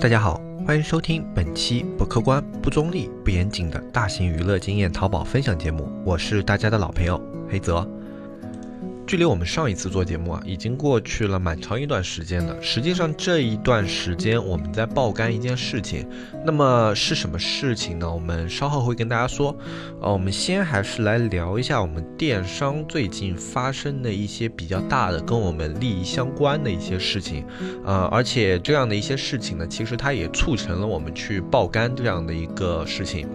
大家好，欢迎收听本期不客观、不中立、不严谨的大型娱乐经验淘宝分享节目，我是大家的老朋友黑泽。距离我们上一次做节目啊，已经过去了蛮长一段时间了。实际上这一段时间我们在爆肝一件事情，那么是什么事情呢？我们稍后会跟大家说。呃，我们先还是来聊一下我们电商最近发生的一些比较大的跟我们利益相关的一些事情。呃，而且这样的一些事情呢，其实它也促成了我们去爆肝这样的一个事情。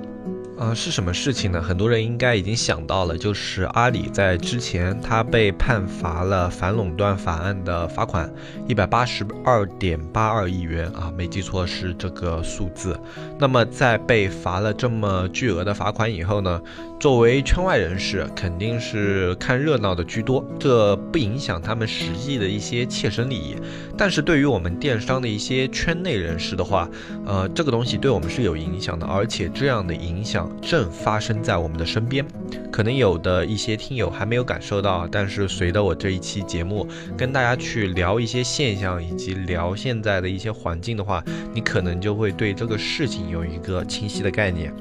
呃，是什么事情呢？很多人应该已经想到了，就是阿里在之前他被判罚了反垄断法案的罚款一百八十二点八二亿元啊，没记错是这个数字。那么在被罚了这么巨额的罚款以后呢？作为圈外人士，肯定是看热闹的居多，这不影响他们实际的一些切身利益。但是对于我们电商的一些圈内人士的话，呃，这个东西对我们是有影响的，而且这样的影响正发生在我们的身边。可能有的一些听友还没有感受到，但是随着我这一期节目跟大家去聊一些现象，以及聊现在的一些环境的话，你可能就会对这个事情有一个清晰的概念。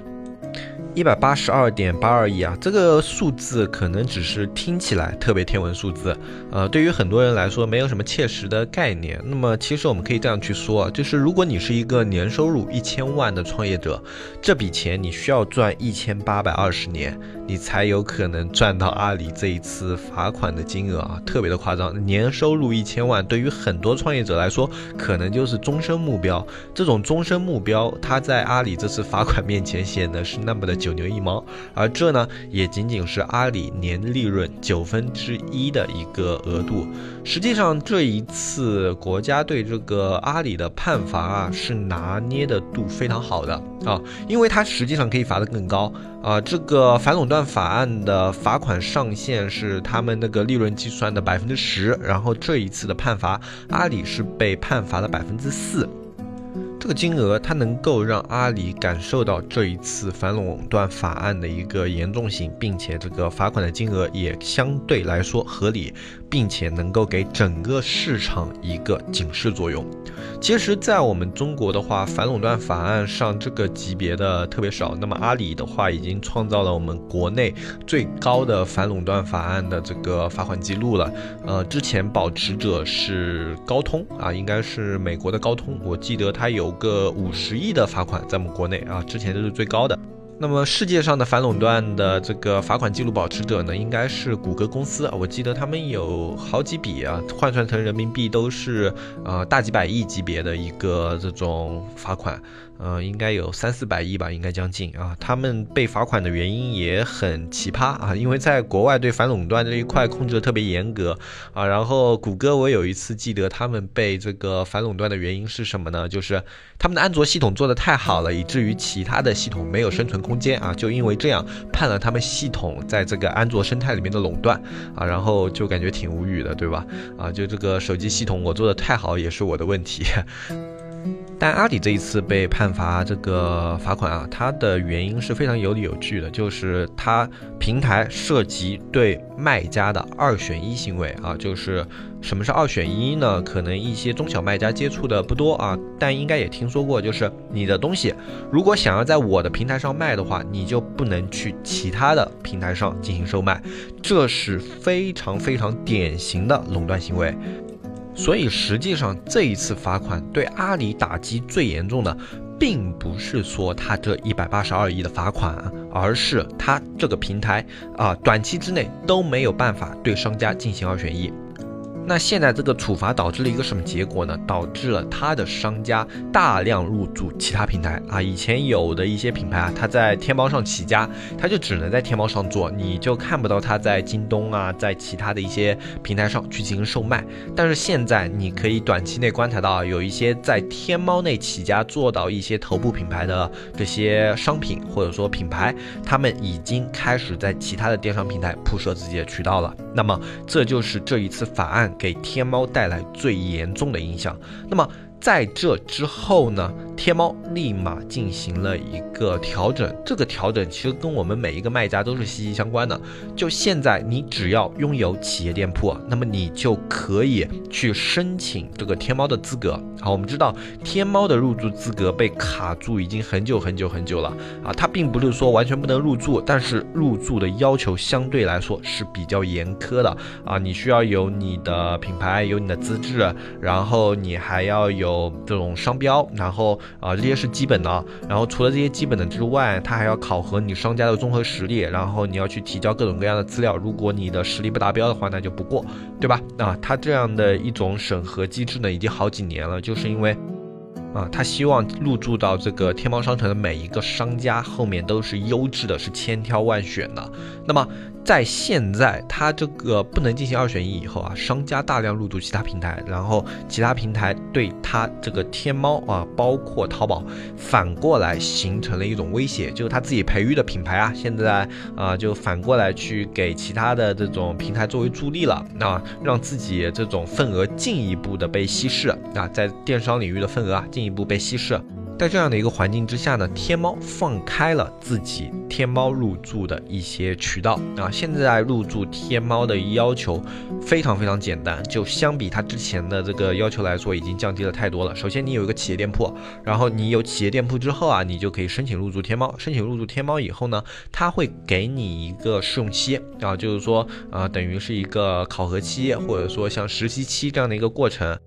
一百八十二点八二亿啊，这个数字可能只是听起来特别天文数字，呃，对于很多人来说没有什么切实的概念。那么其实我们可以这样去说，就是如果你是一个年收入一千万的创业者，这笔钱你需要赚一千八百二十年，你才有可能赚到阿里这一次罚款的金额啊，特别的夸张。年收入一千万对于很多创业者来说，可能就是终身目标。这种终身目标，它在阿里这次罚款面前显得是那么的。九牛一毛，而这呢，也仅仅是阿里年利润九分之一的一个额度。实际上，这一次国家对这个阿里的判罚啊，是拿捏的度非常好的啊，因为它实际上可以罚得更高啊。这个反垄断法案的罚款上限是他们那个利润计算的百分之十，然后这一次的判罚，阿里是被判罚了百分之四。这个金额，它能够让阿里感受到这一次反垄断法案的一个严重性，并且这个罚款的金额也相对来说合理。并且能够给整个市场一个警示作用。其实，在我们中国的话，反垄断法案上这个级别的特别少。那么阿里的话，已经创造了我们国内最高的反垄断法案的这个罚款记录了。呃，之前保持者是高通啊，应该是美国的高通，我记得它有个五十亿的罚款在我们国内啊，之前都是最高的。那么世界上的反垄断的这个罚款记录保持者呢，应该是谷歌公司。我记得他们有好几笔啊，换算成人民币都是呃大几百亿级别的一个这种罚款。呃，应该有三四百亿吧，应该将近啊。他们被罚款的原因也很奇葩啊，因为在国外对反垄断这一块控制的特别严格啊。然后谷歌，我有一次记得他们被这个反垄断的原因是什么呢？就是他们的安卓系统做的太好了，以至于其他的系统没有生存空间啊。就因为这样判了他们系统在这个安卓生态里面的垄断啊。然后就感觉挺无语的，对吧？啊，就这个手机系统我做的太好也是我的问题。但阿里这一次被判罚这个罚款啊，它的原因是非常有理有据的，就是它平台涉及对卖家的二选一行为啊，就是什么是二选一呢？可能一些中小卖家接触的不多啊，但应该也听说过，就是你的东西如果想要在我的平台上卖的话，你就不能去其他的平台上进行售卖，这是非常非常典型的垄断行为。所以实际上这一次罚款对阿里打击最严重的，并不是说他这一百八十二亿的罚款，而是他这个平台啊，短期之内都没有办法对商家进行二选一。那现在这个处罚导致了一个什么结果呢？导致了他的商家大量入驻其他平台啊。以前有的一些品牌啊，他在天猫上起家，他就只能在天猫上做，你就看不到他在京东啊，在其他的一些平台上去进行售卖。但是现在你可以短期内观察到啊，有一些在天猫内起家做到一些头部品牌的这些商品或者说品牌，他们已经开始在其他的电商平台铺设自己的渠道了。那么这就是这一次法案。给天猫带来最严重的影响。那么在这之后呢，天猫立马进行了一个调整，这个调整其实跟我们每一个卖家都是息息相关的。就现在，你只要拥有企业店铺，那么你就可以去申请这个天猫的资格。好，我们知道天猫的入驻资格被卡住已经很久很久很久了啊，它并不是说完全不能入驻，但是入驻的要求相对来说是比较严苛的啊，你需要有你的品牌，有你的资质，然后你还要有这种商标，然后。啊，这些是基本的。然后除了这些基本的之外，它还要考核你商家的综合实力，然后你要去提交各种各样的资料。如果你的实力不达标的话，那就不过，对吧？啊，它这样的一种审核机制呢，已经好几年了，就是因为。啊，他希望入驻到这个天猫商城的每一个商家后面都是优质的，是千挑万选的。那么在现在他这个不能进行二选一以后啊，商家大量入驻其他平台，然后其他平台对他这个天猫啊，包括淘宝，反过来形成了一种威胁，就是他自己培育的品牌啊，现在啊就反过来去给其他的这种平台作为助力了，那让自己这种份额进一步的被稀释啊，在电商领域的份额啊。进一步被稀释，在这样的一个环境之下呢，天猫放开了自己天猫入驻的一些渠道啊。现在入驻天猫的要求非常非常简单，就相比它之前的这个要求来说，已经降低了太多了。首先，你有一个企业店铺，然后你有企业店铺之后啊，你就可以申请入驻天猫。申请入驻天猫以后呢，它会给你一个试用期啊，就是说啊，等于是一个考核期，或者说像实习期这样的一个过程。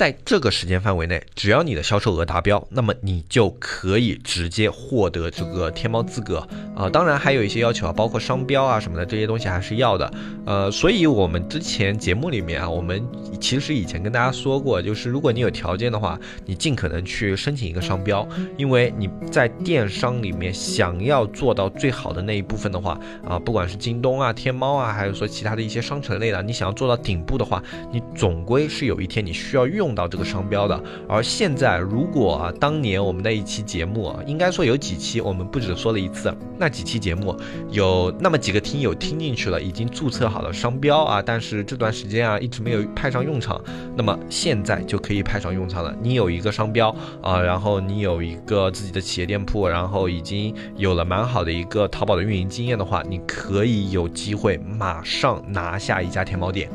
在这个时间范围内，只要你的销售额达标，那么你就可以直接获得这个天猫资格啊。当然还有一些要求啊，包括商标啊什么的这些东西还是要的。呃，所以我们之前节目里面啊，我们其实以前跟大家说过，就是如果你有条件的话，你尽可能去申请一个商标，因为你在电商里面想要做到最好的那一部分的话啊，不管是京东啊、天猫啊，还是说其他的一些商城类的，你想要做到顶部的话，你总归是有一天你需要用。用到这个商标的，而现在如果啊，当年我们那一期节目啊，应该说有几期，我们不止说了一次，那几期节目有那么几个听友听进去了，已经注册好了商标啊，但是这段时间啊一直没有派上用场，那么现在就可以派上用场了。你有一个商标啊，然后你有一个自己的企业店铺，然后已经有了蛮好的一个淘宝的运营经验的话，你可以有机会马上拿下一家天猫店。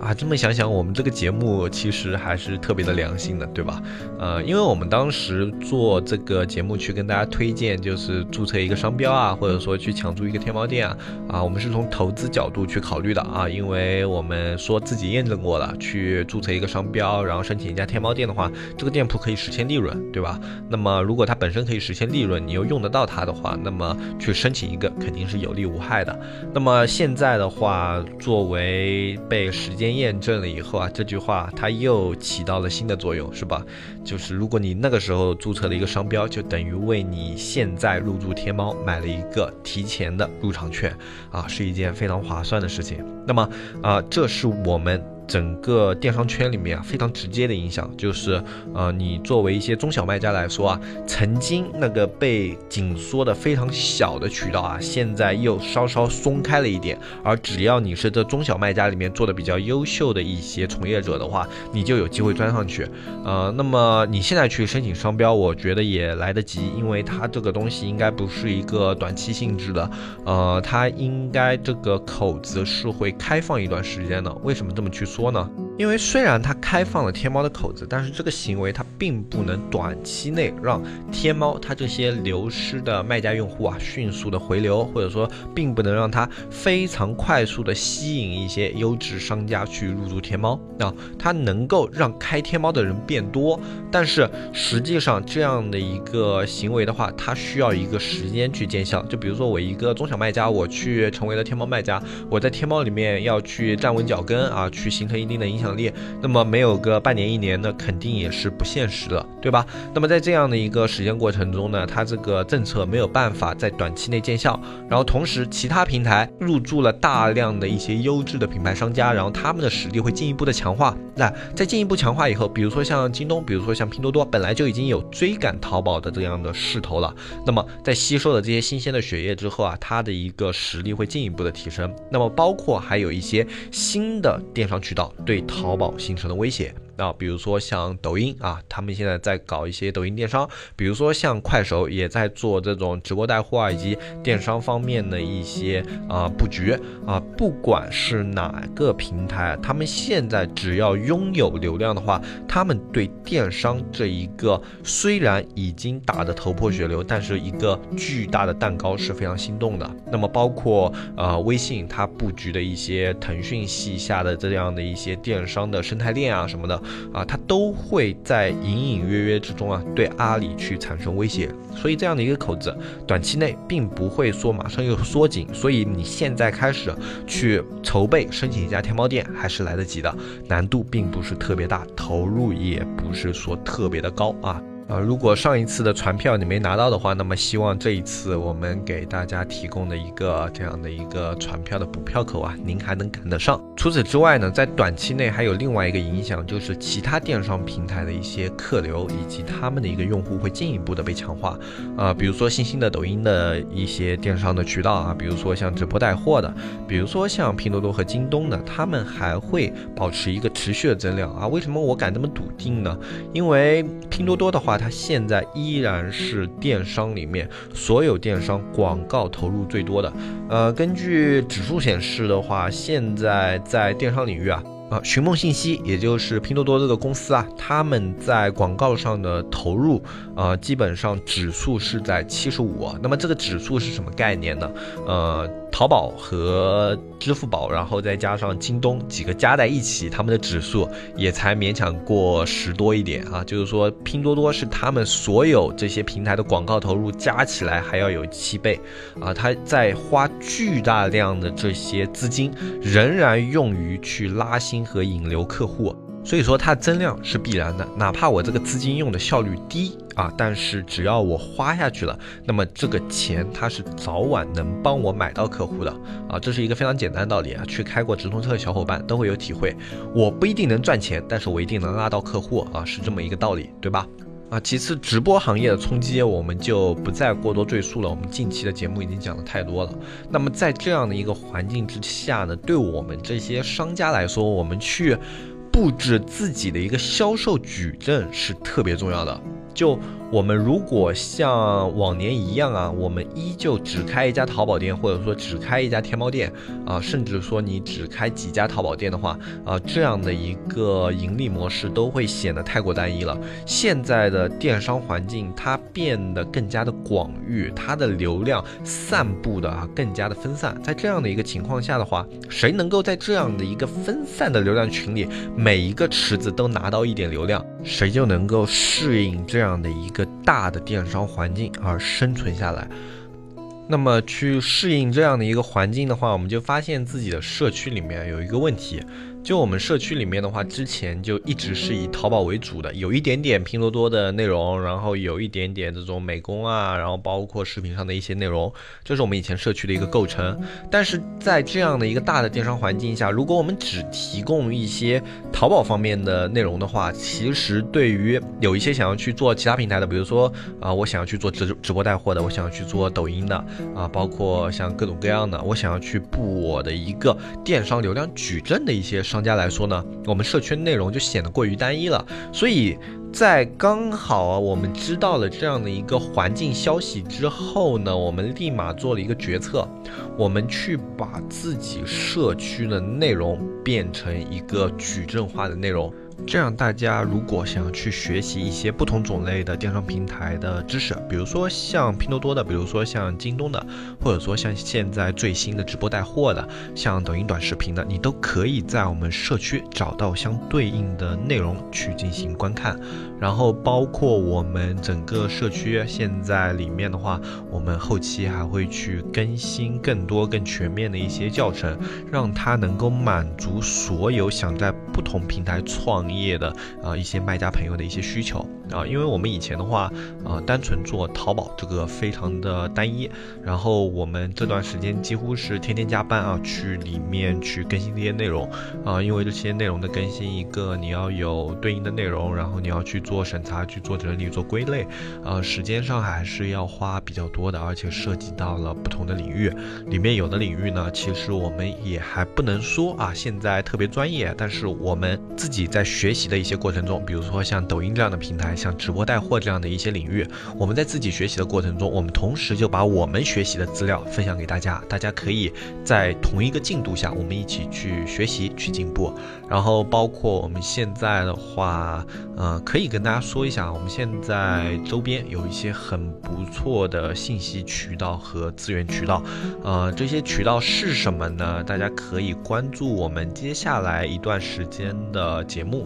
啊，这么想想，我们这个节目其实还是特别的良心的，对吧？呃，因为我们当时做这个节目去跟大家推荐，就是注册一个商标啊，或者说去抢注一个天猫店啊，啊，我们是从投资角度去考虑的啊，因为我们说自己验证过了，去注册一个商标，然后申请一家天猫店的话，这个店铺可以实现利润，对吧？那么如果它本身可以实现利润，你又用得到它的话，那么去申请一个肯定是有利无害的。那么现在的话，作为被实间验证了以后啊，这句话它又起到了新的作用，是吧？就是如果你那个时候注册了一个商标，就等于为你现在入驻天猫买了一个提前的入场券啊，是一件非常划算的事情。那么啊，这是我们。整个电商圈里面啊，非常直接的影响就是，呃，你作为一些中小卖家来说啊，曾经那个被紧缩的非常小的渠道啊，现在又稍稍松开了一点。而只要你是这中小卖家里面做的比较优秀的一些从业者的话，你就有机会钻上去。呃，那么你现在去申请商标，我觉得也来得及，因为它这个东西应该不是一个短期性质的，呃，它应该这个口子是会开放一段时间的。为什么这么去说？说呢？因为虽然它开放了天猫的口子，但是这个行为它并不能短期内让天猫它这些流失的卖家用户啊迅速的回流，或者说并不能让它非常快速的吸引一些优质商家去入驻天猫啊，它能够让开天猫的人变多，但是实际上这样的一个行为的话，它需要一个时间去见效。就比如说我一个中小卖家，我去成为了天猫卖家，我在天猫里面要去站稳脚跟啊，去形成一定的影响。力，那么没有个半年一年的，肯定也是不现实的，对吧？那么在这样的一个时间过程中呢，它这个政策没有办法在短期内见效，然后同时其他平台入驻了大量的一些优质的品牌商家，然后他们的实力会进一步的强化。那在进一步强化以后，比如说像京东，比如说像拼多多，本来就已经有追赶淘宝的这样的势头了，那么在吸收了这些新鲜的血液之后啊，它的一个实力会进一步的提升。那么包括还有一些新的电商渠道对。淘淘宝形成的威胁。那，比如说像抖音啊，他们现在在搞一些抖音电商，比如说像快手也在做这种直播带货啊，以及电商方面的一些啊布局啊，不管是哪个平台，他们现在只要拥有流量的话，他们对电商这一个虽然已经打得头破血流，但是一个巨大的蛋糕是非常心动的。那么包括呃微信它布局的一些腾讯系下的这样的一些电商的生态链啊什么的啊，它都会在隐隐约约之中啊对阿里去产生威胁。所以这样的一个口子，短期内并不会说马上又缩紧。所以你现在开始去筹备申请一家天猫店还是来得及的，难度并不是特别大，投入也不是说特别的高啊。呃，如果上一次的船票你没拿到的话，那么希望这一次我们给大家提供的一个这样的一个船票的补票口啊，您还能赶得上。除此之外呢，在短期内还有另外一个影响，就是其他电商平台的一些客流以及他们的一个用户会进一步的被强化。啊，比如说新兴的抖音的一些电商的渠道啊，比如说像直播带货的，比如说像拼多多和京东的，他们还会保持一个持续的增量啊。为什么我敢这么笃定呢？因为拼多多的话。它现在依然是电商里面所有电商广告投入最多的。呃，根据指数显示的话，现在在电商领域啊。啊，寻梦信息，也就是拼多多这个公司啊，他们在广告上的投入，啊，基本上指数是在七十五。那么这个指数是什么概念呢？呃，淘宝和支付宝，然后再加上京东几个加在一起，他们的指数也才勉强过十多一点啊。就是说，拼多多是他们所有这些平台的广告投入加起来还要有七倍啊。它在花巨大量的这些资金，仍然用于去拉新。和引流客户，所以说它增量是必然的。哪怕我这个资金用的效率低啊，但是只要我花下去了，那么这个钱它是早晚能帮我买到客户的啊。这是一个非常简单的道理啊，去开过直通车的小伙伴都会有体会。我不一定能赚钱，但是我一定能拉到客户啊，是这么一个道理，对吧？啊，其次，直播行业的冲击我们就不再过多赘述了。我们近期的节目已经讲的太多了。那么在这样的一个环境之下呢，对我们这些商家来说，我们去布置自己的一个销售矩阵是特别重要的。就我们如果像往年一样啊，我们依旧只开一家淘宝店，或者说只开一家天猫店啊，甚至说你只开几家淘宝店的话啊，这样的一个盈利模式都会显得太过单一了。现在的电商环境它变得更加的广域，它的流量散布的啊更加的分散。在这样的一个情况下的话，谁能够在这样的一个分散的流量群里，每一个池子都拿到一点流量，谁就能够适应这样。的一个大的电商环境而生存下来，那么去适应这样的一个环境的话，我们就发现自己的社区里面有一个问题。就我们社区里面的话，之前就一直是以淘宝为主的，有一点点拼多多的内容，然后有一点点这种美工啊，然后包括视频上的一些内容，这是我们以前社区的一个构成。但是在这样的一个大的电商环境下，如果我们只提供一些淘宝方面的内容的话，其实对于有一些想要去做其他平台的，比如说啊，我想要去做直直播带货的，我想要去做抖音的啊，包括像各种各样的，我想要去布我的一个电商流量矩阵的一些商。商家来说呢，我们社区内容就显得过于单一了，所以在刚好啊，我们知道了这样的一个环境消息之后呢，我们立马做了一个决策，我们去把自己社区的内容变成一个矩阵化的内容。这样，大家如果想要去学习一些不同种类的电商平台的知识，比如说像拼多多的，比如说像京东的，或者说像现在最新的直播带货的，像抖音短视频的，你都可以在我们社区找到相对应的内容去进行观看。然后，包括我们整个社区现在里面的话，我们后期还会去更新更多更全面的一些教程，让它能够满足所有想在不同平台创。行业的啊一些卖家朋友的一些需求。啊，因为我们以前的话啊，单纯做淘宝这个非常的单一，然后我们这段时间几乎是天天加班啊，去里面去更新这些内容。啊，因为这些内容的更新，一个你要有对应的内容，然后你要去做审查、去做整理、做归类，啊，时间上还是要花比较多的，而且涉及到了不同的领域，里面有的领域呢，其实我们也还不能说啊，现在特别专业，但是我们自己在。学习的一些过程中，比如说像抖音这样的平台，像直播带货这样的一些领域，我们在自己学习的过程中，我们同时就把我们学习的资料分享给大家，大家可以在同一个进度下，我们一起去学习去进步。然后包括我们现在的话，呃，可以跟大家说一下，我们现在周边有一些很不错的信息渠道和资源渠道，呃，这些渠道是什么呢？大家可以关注我们接下来一段时间的节目。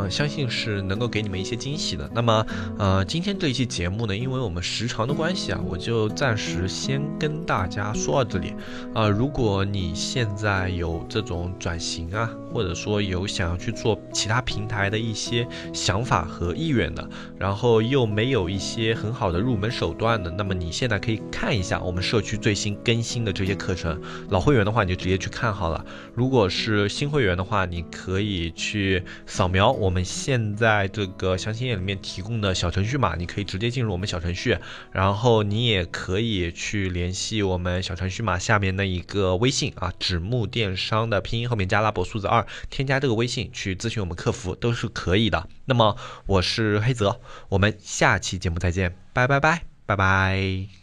嗯，相信是能够给你们一些惊喜的。那么，呃，今天这一期节目呢，因为我们时长的关系啊，我就暂时先跟大家说到这里。啊，如果你现在有这种转型啊，或者说有想要去做其他平台的一些想法和意愿的，然后又没有一些很好的入门手段的，那么你现在可以看一下我们社区最新更新的这些课程。老会员的话，你就直接去看好了。如果是新会员的话，你可以去扫描我。我们现在这个详情页里面提供的小程序码，你可以直接进入我们小程序，然后你也可以去联系我们小程序码下面的一个微信啊，纸木电商的拼音后面加拉伯数字二，添加这个微信去咨询我们客服都是可以的。那么我是黑泽，我们下期节目再见，拜拜拜拜拜。